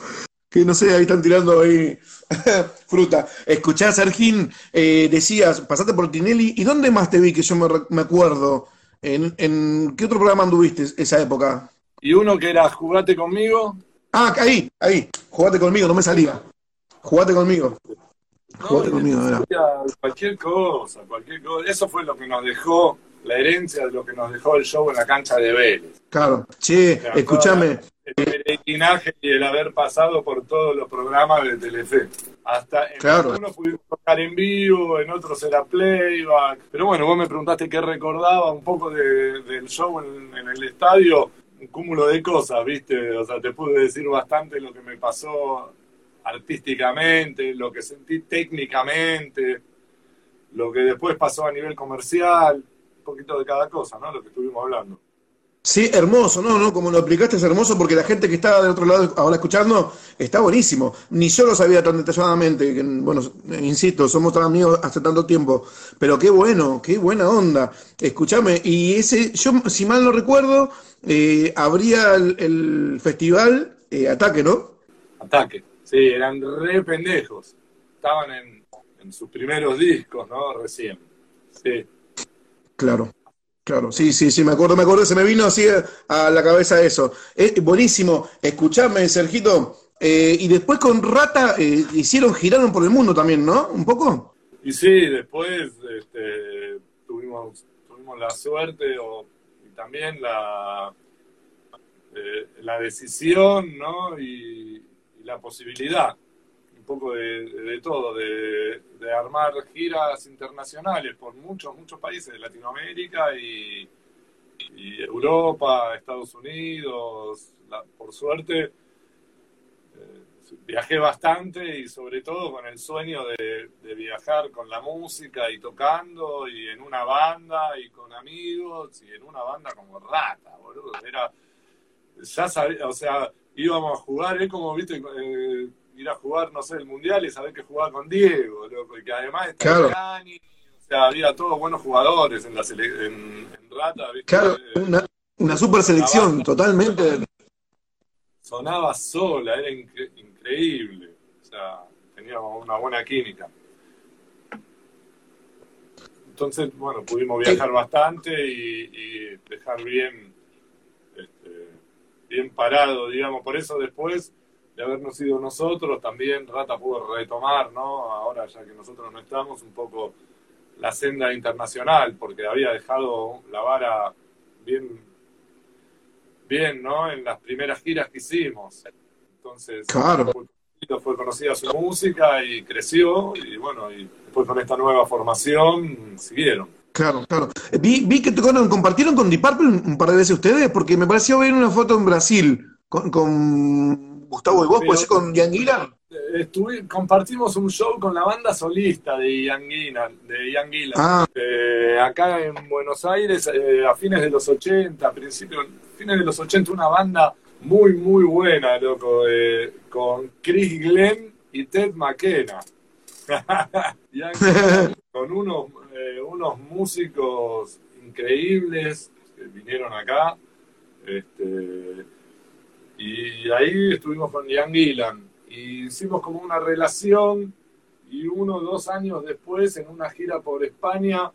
que no sé, ahí están tirando ahí (laughs) fruta. Escuchá, Sergín, eh, decías, pasaste por Tinelli, ¿y dónde más te vi que yo me, me acuerdo? ¿En, en qué otro programa anduviste esa época? Y uno que era Jugate conmigo, Ah, ahí, ahí, jugate conmigo, no me salía. Jugate conmigo. Jugate conmigo, cualquier cosa, cualquier cosa. Eso fue lo que nos dejó, la herencia de lo que nos dejó el show en la cancha de Vélez. Claro. Che, sea, escúchame. El peregrinaje y el haber pasado por todos los programas de Telefe. Hasta en Claro. algunos pudimos tocar en vivo, en otros era playback. Pero bueno, vos me preguntaste qué recordaba un poco de- del show en, en el estadio. Un cúmulo de cosas, ¿viste? O sea, te pude decir bastante lo que me pasó artísticamente, lo que sentí técnicamente, lo que después pasó a nivel comercial, un poquito de cada cosa, ¿no? Lo que estuvimos hablando. Sí, hermoso, no, no, como lo explicaste es hermoso porque la gente que está del otro lado ahora escuchando está buenísimo. Ni yo lo sabía tan detalladamente, bueno, insisto, somos tan amigos hace tanto tiempo, pero qué bueno, qué buena onda. Escúchame, y ese, yo si mal no recuerdo, eh, habría el, el festival eh, Ataque, ¿no? Ataque. Sí, eran re pendejos. Estaban en, en sus primeros discos, ¿no? Recién. Sí. Claro, claro, sí, sí, sí, me acuerdo, me acuerdo, se me vino así a la cabeza eso. Eh, buenísimo, escuchame, Sergito, eh, y después con Rata eh, hicieron, giraron por el mundo también, ¿no? ¿Un poco? Y sí, después este, tuvimos, tuvimos la suerte o, y también la, eh, la decisión, ¿no? Y, y la posibilidad, un poco de, todo, de, armar giras internacionales por muchos, muchos países de Latinoamérica y, Europa, Estados Unidos. Por suerte, eh, viajé bastante y sobre todo con el sueño de, de viajar con la música y tocando y en una banda y con amigos y en una banda como rata, boludo. Era, ya sabía, o sea, íbamos a jugar, es como, viste, eh, ir a jugar, no sé, el mundial y saber que jugaba con Diego, loco, y que además estaba Claro. Dani, o sea, había todos buenos jugadores en la sele- en, en Rata, viste. Claro, una, una super selección, totalmente. sonaba sola, era incre- increíble. O sea, teníamos una buena química. Entonces, bueno, pudimos viajar bastante y, y dejar bien, bien parado, digamos. Por eso después de habernos ido nosotros, también Rata pudo retomar, ¿no? Ahora ya que nosotros no estamos, un poco la senda internacional, porque había dejado la vara bien bien, ¿no? En las primeras giras que hicimos. Entonces, Claro. fue- fue conocida su música y creció, y bueno, y después con esta nueva formación siguieron. Claro, claro. Vi, vi que tocaron, compartieron con Deep Purple un par de veces ustedes, porque me pareció ver una foto en Brasil con, con Gustavo y vos, puede ser con estuvi- compartimos un show con la banda solista de Ian Gillan, de Ian Gillan. Ah. Eh, acá en Buenos Aires, eh, a fines de los 80, principios, fines de los 80, una banda muy, muy buena, loco, eh, con Chris Glenn y Ted McKenna. (laughs) (laughs) Con unos, unos músicos increíbles que vinieron acá. Este, y ahí estuvimos con Ian Gillan y hicimos como una relación y uno o dos años después en una gira por España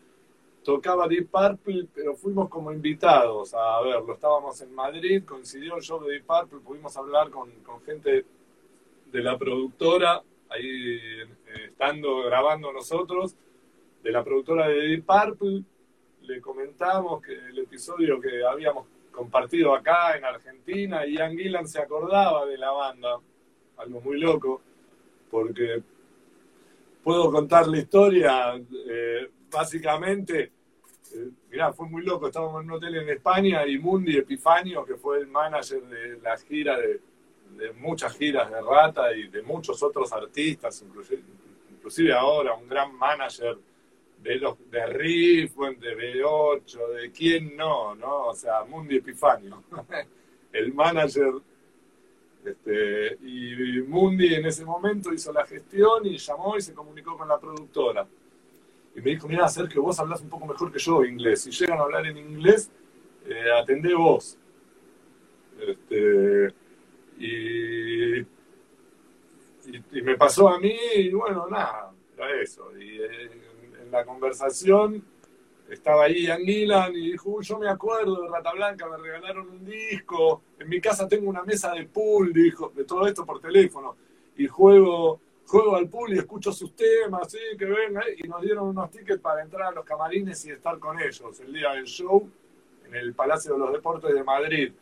tocaba Deep Purple, pero fuimos como invitados a verlo. Estábamos en Madrid, coincidió el show de Deep Purple, pudimos hablar con, con gente de la productora, ahí eh, estando grabando nosotros, de la productora de Deep Purple, le comentamos que el episodio que habíamos compartido acá en Argentina y Ian se acordaba de la banda, algo muy loco, porque puedo contar la historia, eh, básicamente, eh, mirá, fue muy loco, estábamos en un hotel en España y Mundi Epifanio, que fue el manager de la gira de, muchas giras de Rata y de muchos otros artistas, inclusive ahora un gran manager de los de Riff, de B8, de quién no, ¿no? O sea, Mundi Epifanio, (laughs) el manager este, y Mundi en ese momento hizo la gestión y llamó y se comunicó con la productora. Y me dijo, mira, Sergio, vos hablas un poco mejor que yo inglés. Si llegan a hablar en inglés, eh, atendé vos. Este, y y, me pasó a mí, y bueno, nada, era eso. Eh, la conversación estaba ahí Ian Gillan y dijo, "Uy, yo me acuerdo de Rata Blanca, me regalaron un disco, en mi casa tengo una mesa de pool, dijo, de todo esto por teléfono, y juego, juego al pool y escucho sus temas, sí, que venga, y nos dieron unos tickets para entrar a los camarines y estar con ellos el día del show en el Palacio de los Deportes de Madrid.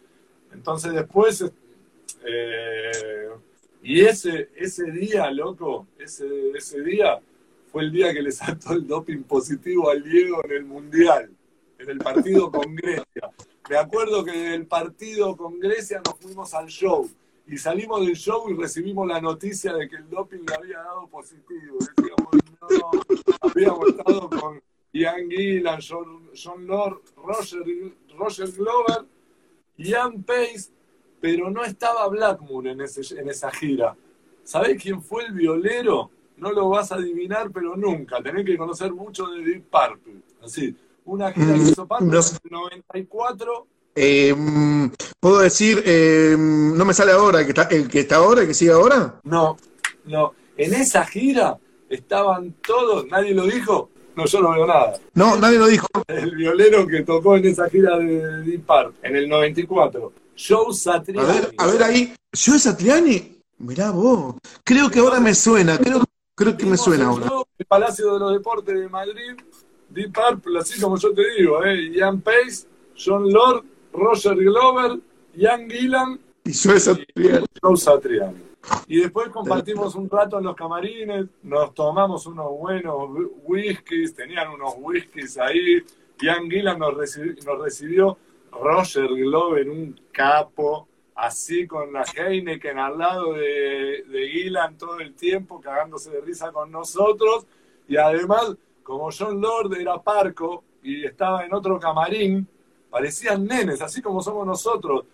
Entonces después, eh, y ese, ese día, loco, ese, ese día fue el día que le saltó el doping positivo al Diego en el Mundial, en el partido con Grecia. Me acuerdo que del partido con Grecia nos fuimos al show y salimos del show y recibimos la noticia de que el doping le había dado positivo. Decíamos, no, habíamos estado con Ian Gillan, John, John Lord, Roger, Roger Glover, Ian Pace, pero no estaba Blackmoor en, ese, en esa gira. ¿Sabés quién fue el violero? No lo vas a adivinar, pero nunca. Tenés que conocer mucho de Deep Purple. Así, una gira que hizo Purple Mm, no sé. en el 94 Eh, mm, Puedo decir, eh, no me sale ahora, el que, está, el que está ahora, el que sigue ahora. No, no. En esa gira estaban todos, nadie lo dijo. No, yo no veo nada. No, nadie lo dijo. El violero que tocó en esa gira de Deep Purple en el 94. Joe Satriani. A ver, a ver ahí. Yo Satriani, mirá vos. Creo que ahora me suena, creo, creo que me suena ahora. el Palacio de los Deportes de Madrid, Deep Purple, así como yo te digo, ¿eh? Ian Pace, John Lord, Roger Glover, Ian Gillan Y. Joe Satriani. Y después compartimos un rato en los camarines, nos tomamos unos buenos whiskies, tenían unos whiskies ahí. Ian Gillan nos, recibi- nos recibió, Roger Glover, un capo, así con la Heineken al lado de, de Gillan todo el tiempo, cagándose de risa con nosotros. Y además, como John Lord era parco y estaba en otro camarín, parecían nenes, así como somos nosotros.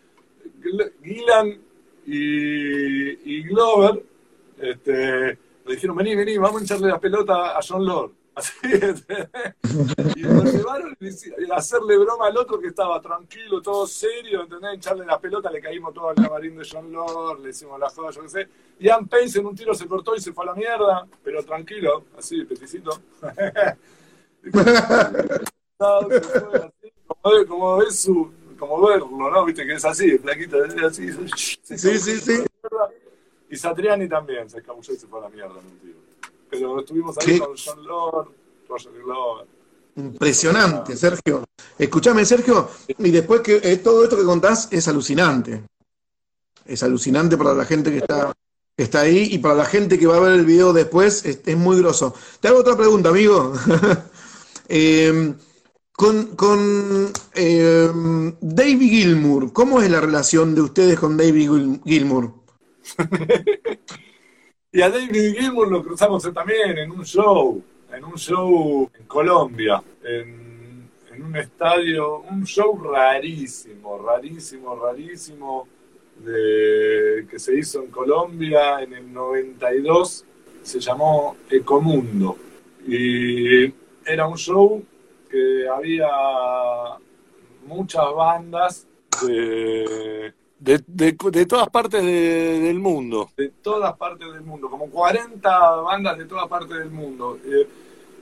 Gillan y, y Glover este, le dijeron, vení, vení, vamos a echarle la pelota a John Lord. Así, y lo llevaron a hacerle broma al otro que estaba tranquilo, todo serio, ¿entendés? Echarle la pelota, le caímos todo al camarín de John Lord, le hicimos la joda, yo qué sé. Ian Pace en un tiro se cortó y se fue a la mierda, pero tranquilo, así, peticito. (laughs) como, como ves su, como verlo, ¿no? Viste que es así, flaquito, así, Sí, sí, sí. (laughs) Y Satriani también se escabulló y se fue a la mierda en un tiro. Pero estuvimos ahí ¿Qué? con John Lord, Roger. Impresionante, Sergio. Escúchame, Sergio, y después que eh, todo esto que contás es alucinante. Es alucinante para la gente que está, que está ahí y para la gente que va a ver el video después, es, es muy grosso. Te hago otra pregunta, amigo. (laughs) Eh, con con eh, David Gilmour, ¿cómo es la relación de ustedes con David Gil- Gilmour? (laughs) Y a David Gilmour lo cruzamos también en un show, en un show en Colombia, en, un estadio, un show rarísimo, rarísimo, rarísimo, que se hizo en Colombia en el 92, se llamó Ecomundo. Y era un show que había muchas bandas de, de, de- de todas partes de- del mundo. De todas partes del mundo, como 40 bandas de todas partes del mundo. Eh,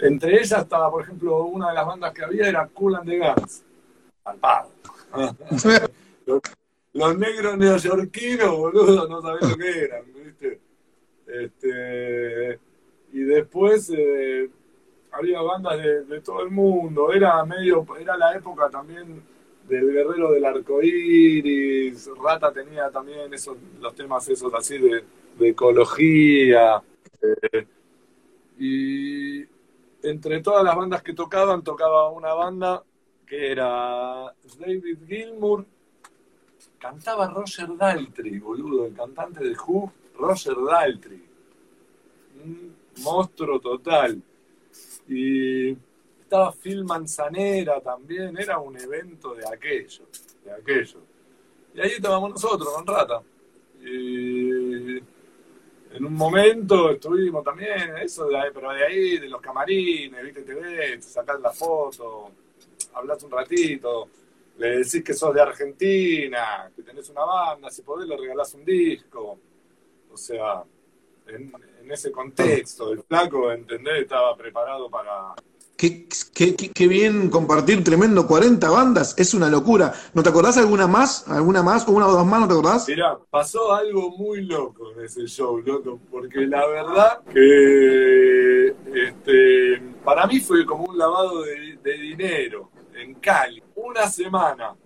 entre ellas estaba, por ejemplo, una de las bandas que había era Cool and the Guns. Palpado. (laughs) los, los negros neoyorquinos, boludo, no sabés lo que eran, ¿viste? Este, y después eh, había bandas de, de todo el mundo. Era medio, era la época también del guerrero del arco iris. Rata tenía también esos, los temas esos así de, de ecología. eh, y entre todas las bandas que tocaban, tocaba una banda que era David Gilmour. Cantaba Roger Daltrey, boludo, el cantante de Who, Roger Daltrey. Un monstruo total. Y estaba Phil Manzanera también, era un evento de aquello, de aquello. Y ahí estábamos nosotros con Rata. Y en un momento estuvimos también, eso pero de ahí, de los camarines, viste, te ves, sacás la foto, hablas un ratito, le decís que sos de Argentina, que tenés una banda, si podés le regalás un disco. O sea, en, en ese contexto. El flaco, ¿entendés? Estaba preparado para... Qué, bien compartir tremendo, 40 bandas, es una locura. ¿No te acordás alguna más? ¿Alguna más? ¿Una o dos más? ¿No te acordás? Mirá, pasó algo muy loco en ese show, loco, porque la verdad que este, para mí fue como un lavado de, de dinero en Cali. Una semana.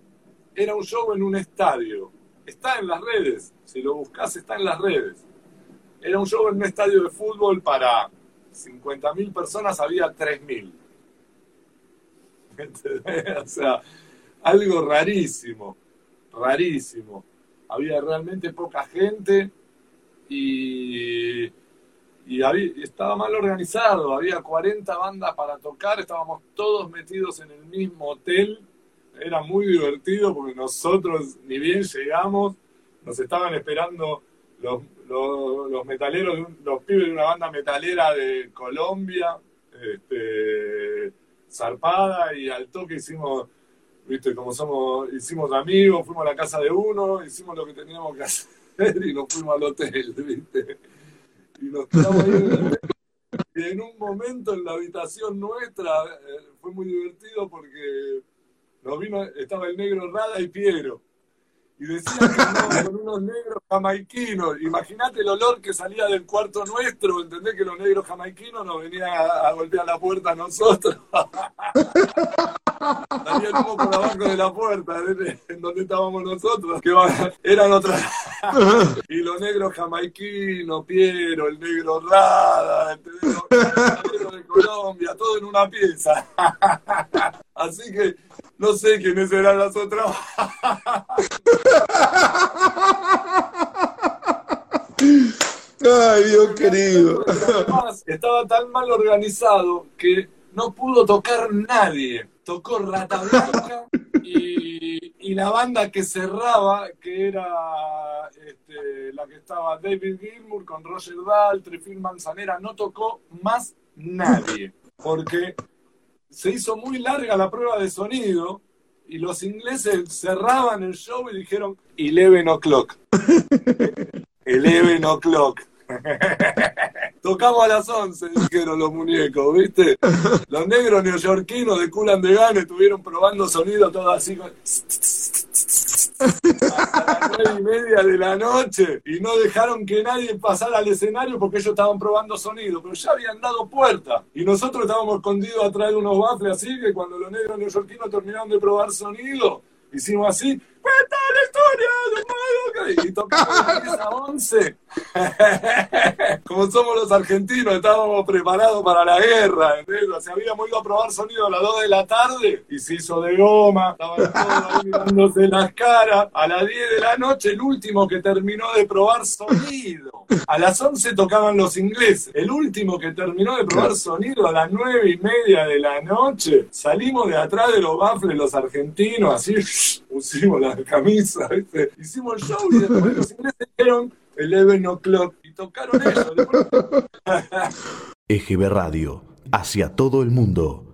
Era un show en un estadio. Está en las redes. Si lo buscas, está en las redes. Era un show en un estadio de fútbol para 50.000 personas, había 3.000. (laughs) Algo rarísimo, rarísimo. Había realmente poca gente y, estaba mal organizado. Había 40 bandas para tocar, estábamos todos metidos en el mismo hotel. Era muy divertido porque nosotros, ni bien llegamos, nos estaban esperando los, los, los metaleros, los pibes de una banda metalera de Colombia, este, zarpada, y al toque hicimos, viste, como somos, hicimos amigos, fuimos a la casa de uno, hicimos lo que teníamos que (laughs) hacer y nos fuimos al hotel, viste. Y nos quedamos ahí. Y en un momento en la habitación nuestra eh, fue muy divertido porque nos vino, estaba el negro Rada y Piero. Y decían que con unos negros jamaiquinos. Imagínate el olor que salía del cuarto nuestro, ¿entendés? Que los negros jamaiquinos nos venían a, golpear la puerta a nosotros. (laughs) Salía el humo por abajo de la puerta, en donde estábamos nosotros. Que eran otras. (laughs) y los negros jamaiquinos, Piero, el negro Rada, ¿entendés? Los negros de Colombia, todo en una pieza. (laughs) Así que no sé quiénes eran las otras. Ay, Dios querido. Además, estaba tan mal organizado que no pudo tocar nadie. Tocó Rata Blanca y, la banda que cerraba, que era este, la que estaba David Gilmour con Roger Daltrey, Phil Manzanera, no tocó más nadie. Porque se hizo muy larga la prueba de sonido y los ingleses cerraban el show y dijeron 11 o'clock. (laughs) 11 o'clock. (laughs) Tocamos a las 11, dijeron los muñecos, ¿viste? Los negros neoyorquinos de Cool and the Gun estuvieron probando sonido todo así con- hasta las nueve y media de la noche y no dejaron que nadie pasara al escenario porque ellos estaban probando sonido, pero ya habían dado puerta y nosotros estábamos escondidos atrás de unos baffles así que cuando los negros neoyorquinos terminaron de probar sonido, hicimos así, ¡Cuenta la historia! Y tocamos de 10 a 11. Como somos los argentinos, estábamos preparados para la guerra. ¿entendés? O sea, habíamos ido a probar sonido a las 2 de la tarde y se hizo de goma. Estaban todos mirándose las caras. A las 10 de la noche, el último que terminó de probar sonido. A las 11 tocaban los ingleses. El último que terminó de probar sonido a las 9 y media de la noche. Salimos de atrás de los baffles los argentinos, así (laughs) pusimos la camisa, ¿viste? Hicimos el show y después los ingleses dijeron 11 o'clock y tocaron. Después (laughs) EGB Radio, hacia todo el mundo.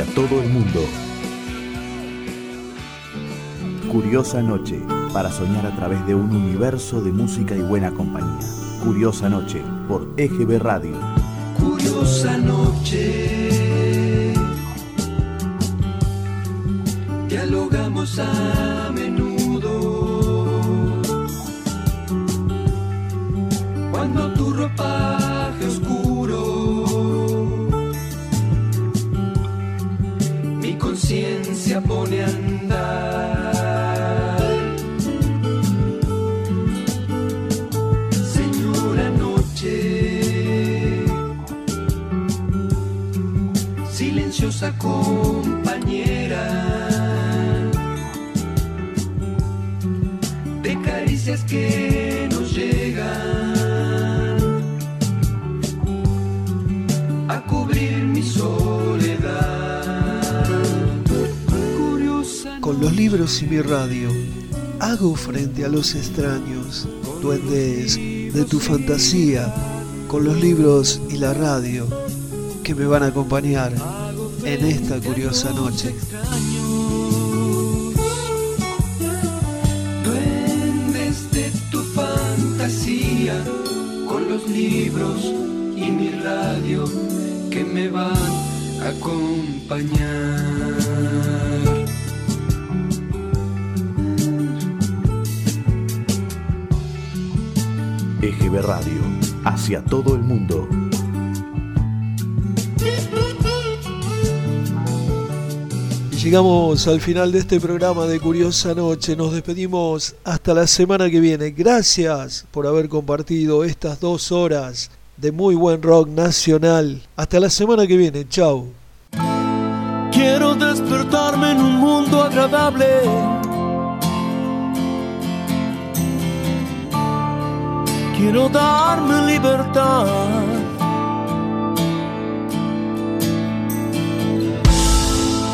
Hacia todo el mundo. Curiosa Noche, para soñar a través de un universo de música y buena compañía. Curiosa Noche, por EGB Radio. Curiosa noche. Dialogamos a menudo. A cubrir mi soledad. Con los libros y mi radio, hago frente a los extraños, duendes de tu fantasía, con los libros y la radio que me van a acompañar en esta curiosa noche. Libros y mi radio que me van a acompañar. EGB Radio, hacia todo el mundo. Llegamos al final de este programa de Curiosa Noche. Nos despedimos hasta la semana que viene. Gracias por haber compartido estas dos horas de muy buen rock nacional. Hasta la semana que viene. Chao. Quiero despertarme en un mundo agradable. Quiero darme libertad.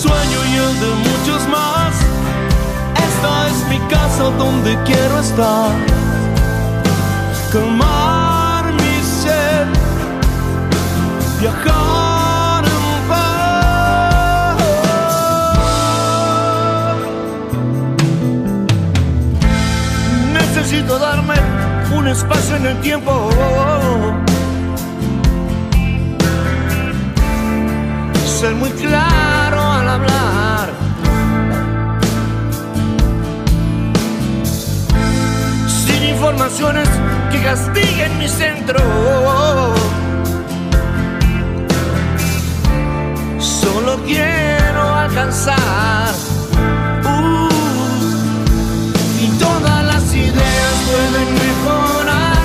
sueño y el de muchos más. Esta es mi casa donde quiero estar. Calmar mi sed, viajar. Necesito darme un espacio en el tiempo. Ser muy claro informaciones que castiguen mi centro. Solo quiero alcanzar. Uh, y todas las ideas pueden mejorar.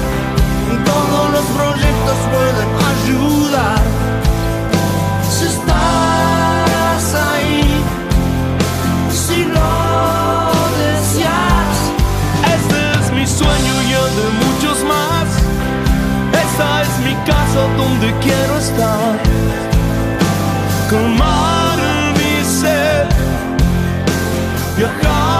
Y todos los proyectos pueden ayudar. Casa donde quiero estar. Calmar mi sed, viajar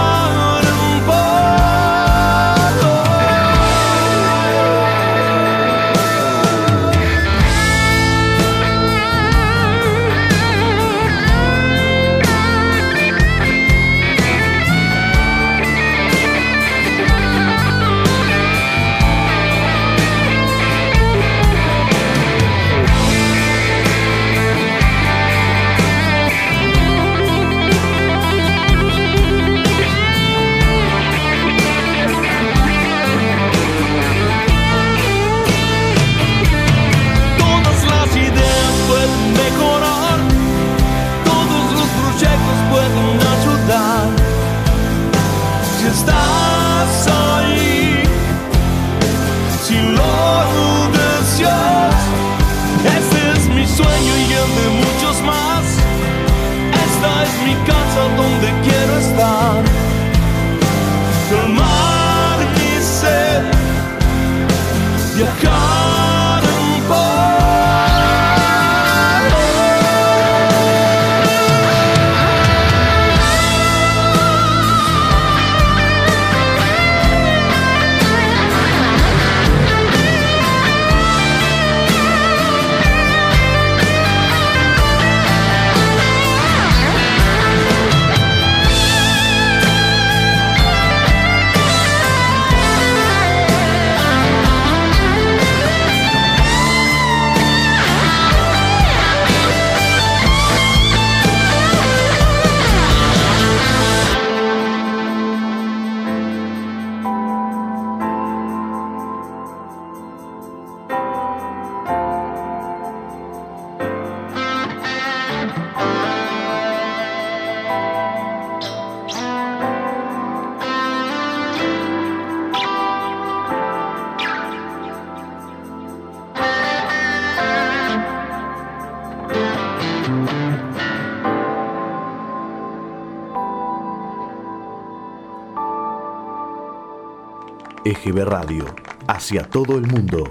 Hacia todo el mundo.